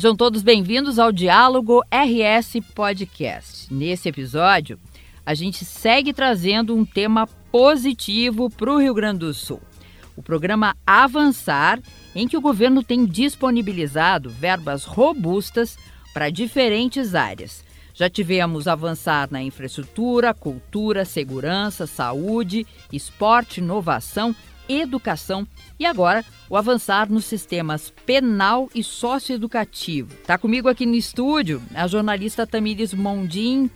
Sejam todos bem-vindos ao Diálogo RS Podcast. Nesse episódio, a gente segue trazendo um tema positivo para o Rio Grande do Sul. O programa Avançar, em que o governo tem disponibilizado verbas robustas para diferentes áreas. Já tivemos avançar na infraestrutura, cultura, segurança, saúde, esporte, inovação, educação e agora o avançar nos sistemas penal e socioeducativo. Está comigo aqui no estúdio a jornalista Tamires Mondim.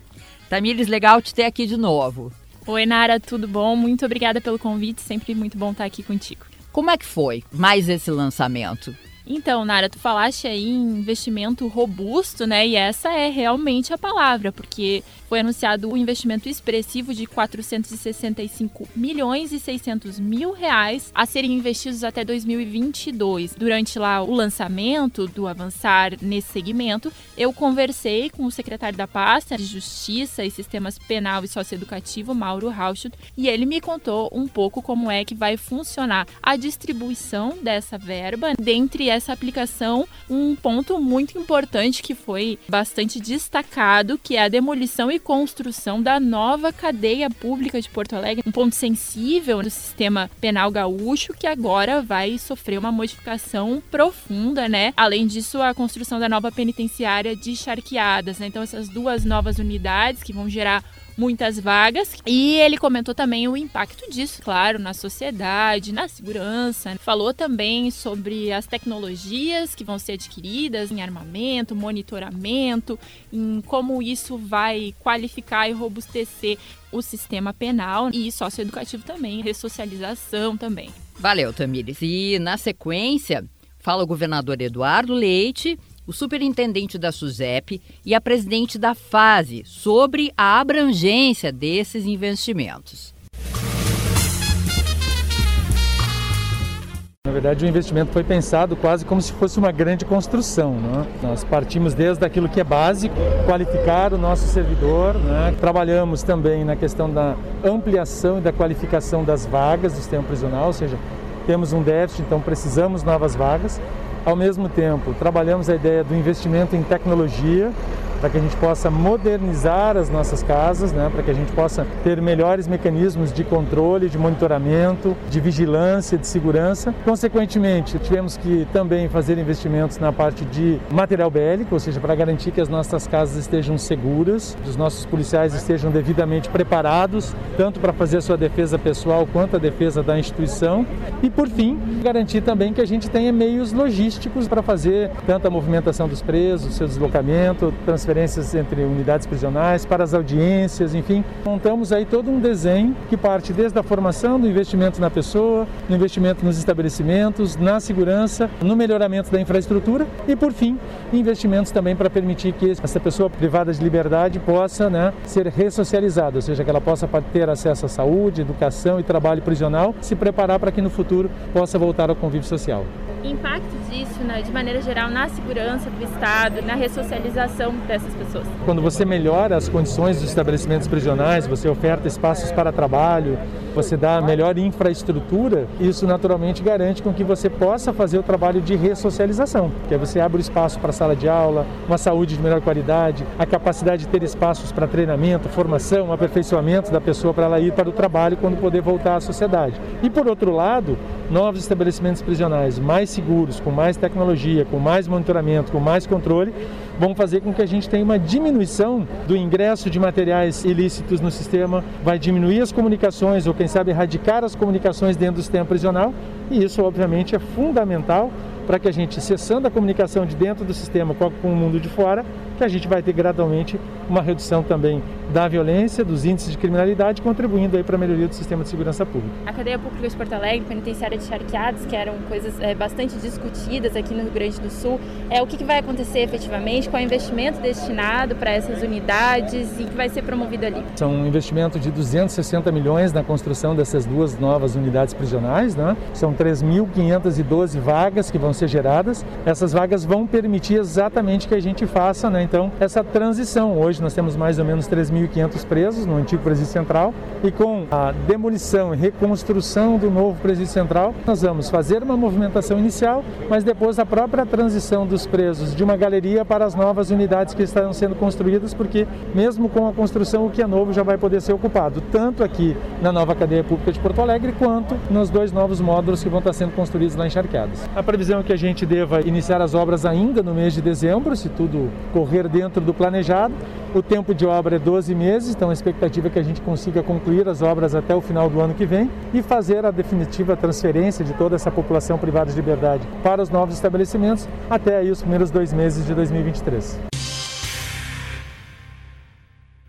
Tamires, legal te ter aqui de novo. Oi, Nara, tudo bom? Muito obrigada pelo convite, sempre muito bom estar aqui contigo. Como é que foi mais esse lançamento? Então, Nara, tu falaste aí em investimento robusto, né? E essa é realmente a palavra, porque foi anunciado um investimento expressivo de 465 milhões e 600 mil reais a serem investidos até 2022. Durante lá o lançamento do Avançar nesse segmento, eu conversei com o secretário da pasta de Justiça e Sistemas Penal e Socioeducativo, Mauro Rauschut, e ele me contou um pouco como é que vai funcionar a distribuição dessa verba dentre essa aplicação um ponto muito importante que foi bastante destacado, que é a demolição e construção da nova cadeia pública de Porto Alegre, um ponto sensível do sistema penal gaúcho que agora vai sofrer uma modificação profunda, né? Além disso, a construção da nova penitenciária de Charqueadas, né? Então essas duas novas unidades que vão gerar muitas vagas. E ele comentou também o impacto disso, claro, na sociedade, na segurança. Falou também sobre as tecnologias que vão ser adquiridas em armamento, monitoramento, em como isso vai qualificar e robustecer o sistema penal e socioeducativo também, ressocialização também. Valeu, Tamires. E na sequência, fala o governador Eduardo Leite o superintendente da SUSEP e a presidente da FASE sobre a abrangência desses investimentos. Na verdade, o investimento foi pensado quase como se fosse uma grande construção. Né? Nós partimos desde aquilo que é básico, qualificar o nosso servidor. Né? Trabalhamos também na questão da ampliação e da qualificação das vagas do sistema prisional, ou seja, temos um déficit, então precisamos novas vagas. Ao mesmo tempo, trabalhamos a ideia do investimento em tecnologia, para que a gente possa modernizar as nossas casas, né, para que a gente possa ter melhores mecanismos de controle, de monitoramento, de vigilância, de segurança. Consequentemente, tivemos que também fazer investimentos na parte de material bélico, ou seja, para garantir que as nossas casas estejam seguras, os nossos policiais estejam devidamente preparados, tanto para fazer a sua defesa pessoal quanto a defesa da instituição. E, por fim, garantir também que a gente tenha meios logísticos para fazer tanto a movimentação dos presos, seu deslocamento, transferência entre unidades prisionais, para as audiências, enfim. Montamos aí todo um desenho que parte desde a formação, do investimento na pessoa, no investimento nos estabelecimentos, na segurança, no melhoramento da infraestrutura e, por fim, investimentos também para permitir que essa pessoa privada de liberdade possa né, ser ressocializada, ou seja, que ela possa ter acesso à saúde, educação e trabalho prisional, se preparar para que no futuro possa voltar ao convívio social impacto disso, né, de maneira geral, na segurança do Estado, na ressocialização dessas pessoas? Quando você melhora as condições dos estabelecimentos prisionais, você oferta espaços para trabalho, você dá melhor infraestrutura, isso naturalmente garante com que você possa fazer o trabalho de ressocialização, que é você abre o espaço para sala de aula, uma saúde de melhor qualidade, a capacidade de ter espaços para treinamento, formação, aperfeiçoamento da pessoa para ela ir para o trabalho quando poder voltar à sociedade. E por outro lado, novos estabelecimentos prisionais mais seguros, com mais tecnologia, com mais monitoramento, com mais controle, vão fazer com que a gente tenha uma diminuição do ingresso de materiais ilícitos no sistema, vai diminuir as comunicações ou quem sabe erradicar as comunicações dentro do sistema prisional, e isso obviamente é fundamental para que a gente, cessando a comunicação de dentro do sistema com o mundo de fora, que a gente vai ter gradualmente uma redução também da violência, dos índices de criminalidade, contribuindo aí para a melhoria do sistema de segurança pública. A cadeia pública de Porto Alegre, penitenciária de charqueados, que eram coisas é, bastante discutidas aqui no Rio Grande do Sul, é o que, que vai acontecer efetivamente, qual é o investimento destinado para essas unidades e que vai ser promovido ali? São um investimento de 260 milhões na construção dessas duas novas unidades prisionais, né? São 3.512 vagas que vão ser geradas. Essas vagas vão permitir exatamente que a gente faça, né? então essa transição. Hoje nós temos mais ou menos 3.500 presos no antigo presídio central e com a demolição e reconstrução do novo presídio central, nós vamos fazer uma movimentação inicial, mas depois a própria transição dos presos de uma galeria para as novas unidades que estão sendo construídas, porque mesmo com a construção o que é novo já vai poder ser ocupado, tanto aqui na nova cadeia pública de Porto Alegre quanto nos dois novos módulos que vão estar sendo construídos lá em Charqueadas. A previsão é que a gente deva iniciar as obras ainda no mês de dezembro, se tudo correr dentro do planejado. O tempo de obra é 12 meses, então a expectativa é que a gente consiga concluir as obras até o final do ano que vem e fazer a definitiva transferência de toda essa população privada de liberdade para os novos estabelecimentos até aí os primeiros dois meses de 2023.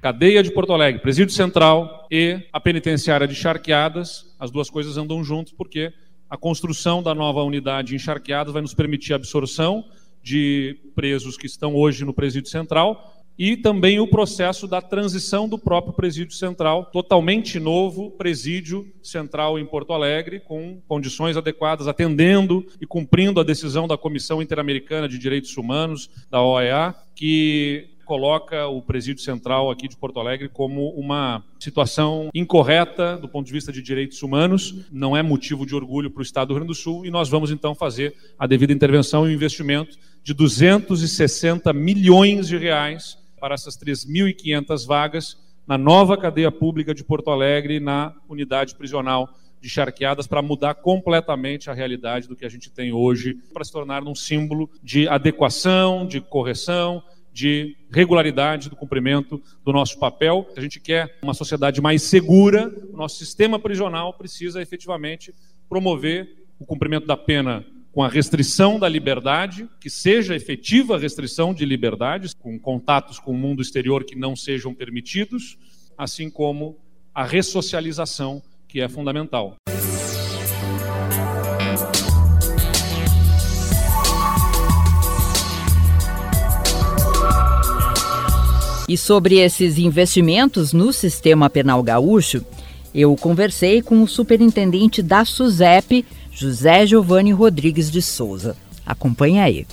Cadeia de Porto Alegre, Presídio Central e a penitenciária de Charqueadas, as duas coisas andam juntos porque a construção da nova unidade em Charqueadas vai nos permitir a absorção de presos que estão hoje no Presídio Central e também o processo da transição do próprio Presídio Central, totalmente novo Presídio Central em Porto Alegre, com condições adequadas, atendendo e cumprindo a decisão da Comissão Interamericana de Direitos Humanos, da OEA, que coloca o presídio central aqui de Porto Alegre como uma situação incorreta do ponto de vista de direitos humanos, não é motivo de orgulho para o Estado do Rio Grande do Sul e nós vamos então fazer a devida intervenção e investimento de 260 milhões de reais para essas 3.500 vagas na nova cadeia pública de Porto Alegre, na unidade prisional de charqueadas para mudar completamente a realidade do que a gente tem hoje, para se tornar um símbolo de adequação, de correção, de regularidade do cumprimento do nosso papel. A gente quer uma sociedade mais segura, o nosso sistema prisional precisa efetivamente promover o cumprimento da pena com a restrição da liberdade, que seja efetiva restrição de liberdades, com contatos com o mundo exterior que não sejam permitidos, assim como a ressocialização, que é fundamental. E sobre esses investimentos no sistema penal gaúcho, eu conversei com o superintendente da SUSEP, José Giovanni Rodrigues de Souza. Acompanhe aí.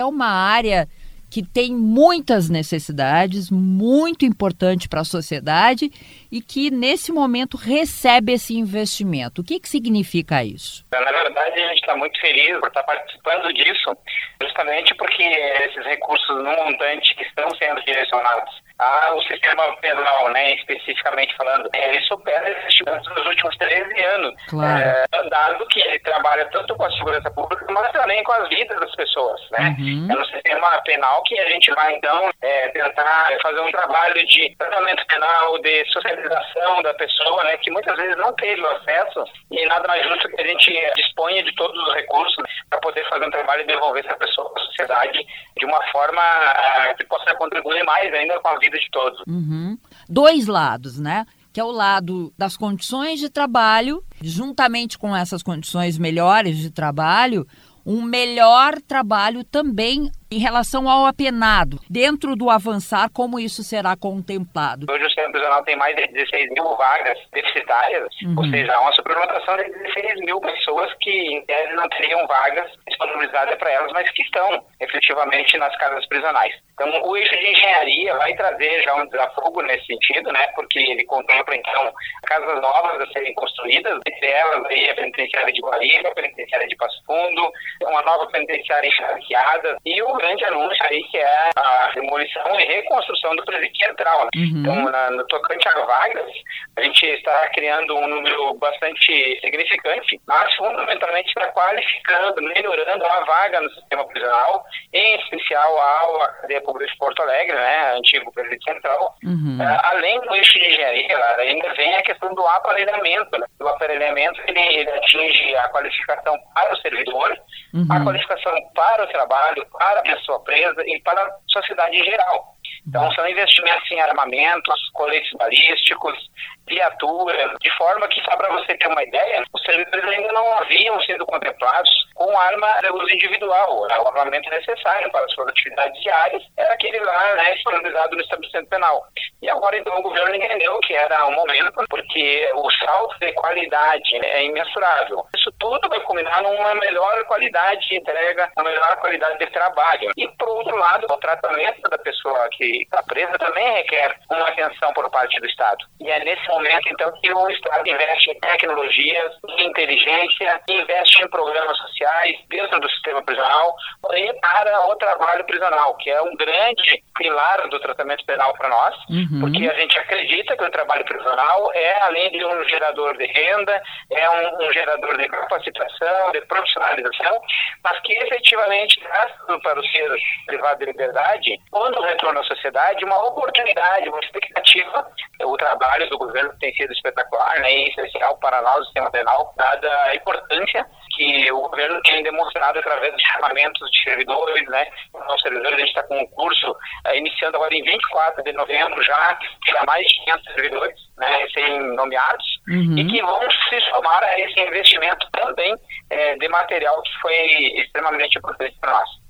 É uma área que tem muitas necessidades, muito importante para a sociedade e que nesse momento recebe esse investimento. O que, que significa isso? Na verdade, a gente está muito feliz por estar participando disso, justamente porque esses recursos no montante que estão sendo direcionados ao sistema penal, né, especificamente falando, ele supera investimentos nos últimos 13 anos, claro. é, dado que ele trabalha tanto com a segurança pública, mas também com as vidas das pessoas. Né? Uhum. É no sistema penal que a gente vai, então, é, tentar fazer um trabalho de tratamento penal, de socialização da pessoa, né, que muitas vezes não teve o acesso, e nada mais justo que a gente disponha de todos os recursos para poder fazer um trabalho e devolver essa pessoa para a sociedade de uma forma uh, que possa contribuir mais ainda com a vida de todos. Uhum. Dois lados, né? Que é o lado das condições de trabalho, juntamente com essas condições melhores de trabalho, um melhor trabalho também em relação ao apenado, dentro do avançar, como isso será contemplado? Hoje o prisional tem mais de 16 mil vagas deficitárias, uhum. ou seja, uma superlotação de 16 mil pessoas que, em tese, não teriam vagas disponibilizadas para elas, mas que estão efetivamente nas casas prisionais. Então, o eixo de engenharia vai trazer já um desafogo nesse sentido, né, porque ele contempla, então, casas novas a serem construídas, entre elas aí a penitenciária de Guariba, a penitenciária de Passo Fundo, uma nova penitenciária enxarqueada e o grande anúncio aí que é a demolição e reconstrução do presídio central. Né? Uhum. Então, na, no tocante a vagas, a gente está criando um número bastante significante, mas fundamentalmente está qualificando, melhorando a vaga no sistema prisional, em especial a cadeia pública de Porto Alegre, né, antigo presídio central. Uhum. Uh, além do eixo de engenharia, ainda vem a questão do aparelhamento. Né? O aparelhamento ele, ele atinge a qualificação para o servidor, uhum. a qualificação para o trabalho, para a pessoa presa e para a sociedade em geral. Então, são investimentos em armamentos, coletes balísticos, viatura, de forma que, só para você ter uma ideia, os servidores ainda não haviam sido contemplados com arma de uso individual. O armamento necessário para as produtividades diárias era aquele lá, né, disponibilizado no estabelecimento penal. E agora, então, o governo entendeu que era o momento, porque o salto de qualidade é imensurável. Isso tudo vai culminar numa melhor qualidade de entrega, uma melhor qualidade de trabalho. E, por outro lado, o tratamento da pessoa que está presa também requer uma atenção por parte do Estado. E é nesse momento, então, que o Estado investe em tecnologias, em inteligência, investe em programas sociais dentro do sistema prisional e para o trabalho prisional, que é um grande pilar do tratamento penal para nós, uhum. porque a gente acredita que o trabalho prisional é, além de um gerador de renda, é um, um gerador de capacitação, de profissionalização, mas que efetivamente traz para o ser privado de liberdade, quando retorna à sociedade, uma oportunidade, uma expectativa. O trabalho do governo tem sido espetacular, né, e essencial para nós, o sistema penal, dada a importância que o governo tem demonstrado através de chamamentos de servidores, né? Os servidores, a gente está com um curso uh, iniciando agora em 24 de novembro já, para mais de 500 servidores, né, recém-nomeados, uhum. e que vão se somar a esse investimento também é, de material que foi extremamente importante para nós.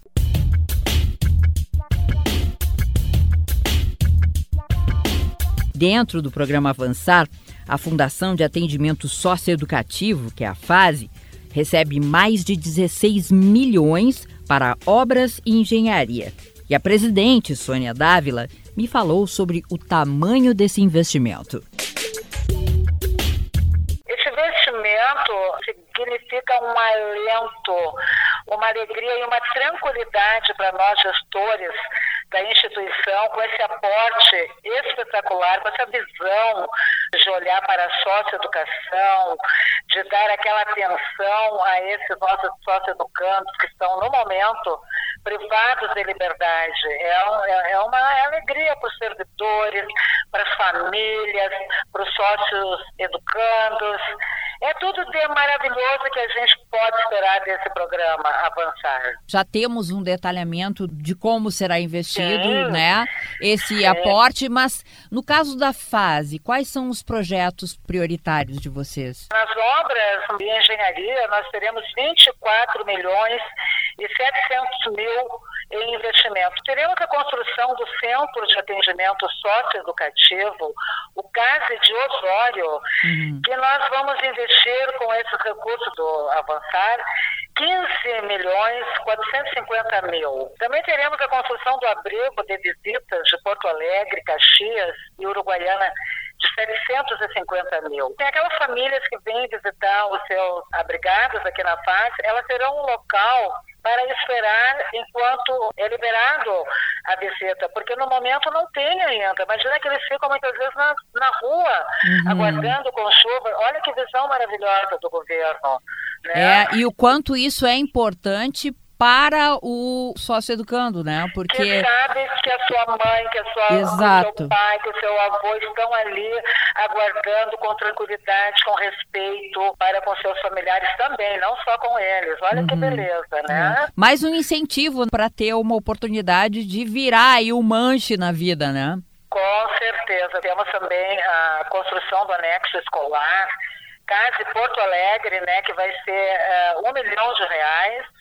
Dentro do programa Avançar, a Fundação de Atendimento Socioeducativo, que é a FASE, recebe mais de 16 milhões para obras e engenharia. E a presidente, Sônia Dávila, me falou sobre o tamanho desse investimento. Esse investimento significa um alento, uma alegria e uma tranquilidade para nós gestores da instituição, com esse aporte espetacular, com essa visão de olhar para a socioeducação, de dar aquela atenção a esses nossos socioeducandos que estão, no momento, privados de liberdade. É, é, é uma alegria para os servidores, para as famílias, para os sócios educandos. É tudo de maravilhoso que a gente pode esperar desse programa avançar. Já temos um detalhamento de como será investido, sim, né? Esse sim. aporte, mas no caso da fase, quais são os projetos prioritários de vocês? Obras de engenharia, nós teremos 24 milhões e 700 mil em investimento. Teremos a construção do Centro de Atendimento Socioeducativo, o CASE de Osório, uhum. que nós vamos investir com esses recursos do Avançar 15 milhões 450 mil. Também teremos a construção do abrigo de visitas de Porto Alegre, Caxias e Uruguaiana de 750 mil. Tem aquelas famílias que vêm visitar os seus abrigados aqui na FAS, elas terão um local para esperar enquanto é liberado a visita, porque no momento não tem ainda. Imagina que eles ficam muitas vezes na, na rua, uhum. aguardando com chuva. Olha que visão maravilhosa do governo. Né? É, e o quanto isso é importante para o sócio educando, né? Porque que sabe que a sua mãe, que a sua Exato. que o seu pai, que o seu avô estão ali aguardando com tranquilidade, com respeito para com seus familiares também, não só com eles. Olha uhum. que beleza, né? É. Mais um incentivo para ter uma oportunidade de virar aí o um manche na vida, né? Com certeza. Temos também a construção do anexo escolar, Case Porto Alegre, né, que vai ser uh, um milhão de reais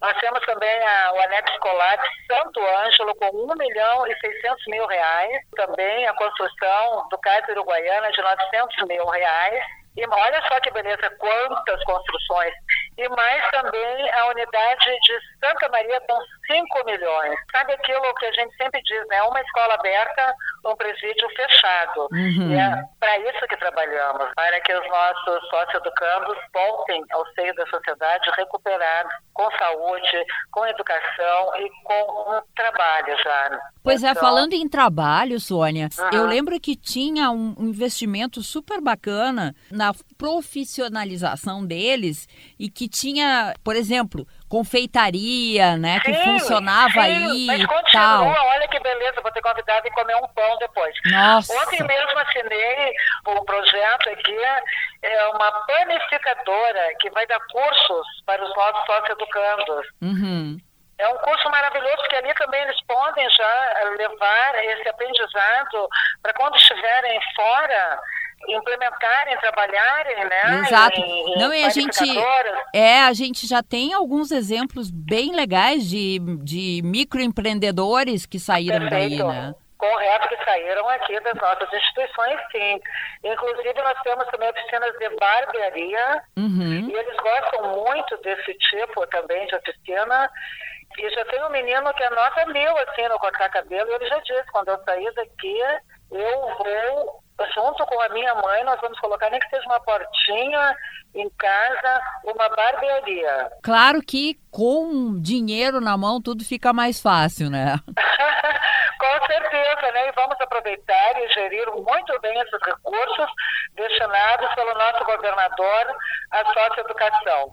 nós temos também a, o anexo escolar de Santo Ângelo com 1 milhão e 600 mil reais. Também a construção do Cais Uruguaiana de 900 mil reais. E olha só que beleza, quantas construções. E mais também a unidade de Santa Maria com 5 milhões. Sabe aquilo que a gente sempre diz, né? Uma escola aberta, um presídio fechado. Uhum. E é para isso que trabalhamos, para que os nossos sócio-educandos voltem ao seio da sociedade recuperados, com saúde, com educação e com um trabalho já. Pois é, então... falando em trabalho, Sônia, uhum. eu lembro que tinha um investimento super bacana na profissionalização deles e que tinha, por exemplo, confeitaria, né, sim, que funcionava sim, aí mas continua, tal. olha que beleza, vou ter convidado e comer um pão depois. Nossa. Ontem mesmo assinei um projeto aqui, é uma panificadora que vai dar cursos para os nossos sócio-educandos. Uhum. É um curso maravilhoso, porque ali também eles podem já levar esse aprendizado para quando estiverem fora implementarem, trabalharem, né? Exato. Em, em Não, e a gente é, a gente já tem alguns exemplos bem legais de, de microempreendedores que saíram Perfeito. daí, né? Correto, que saíram aqui das nossas instituições, sim. Inclusive, nós temos também oficinas de barbearia, uhum. e eles gostam muito desse tipo também de oficina. E já tem um menino que é nota mil, assim, no cortar cabelo, e ele já disse, quando eu sair daqui, eu vou junto com a minha mãe, nós vamos colocar nem que seja uma portinha em casa, uma barbearia. Claro que com dinheiro na mão tudo fica mais fácil, né? com certeza, né? E vamos aproveitar e gerir muito bem esses recursos destinados pelo nosso governador à socioeducação.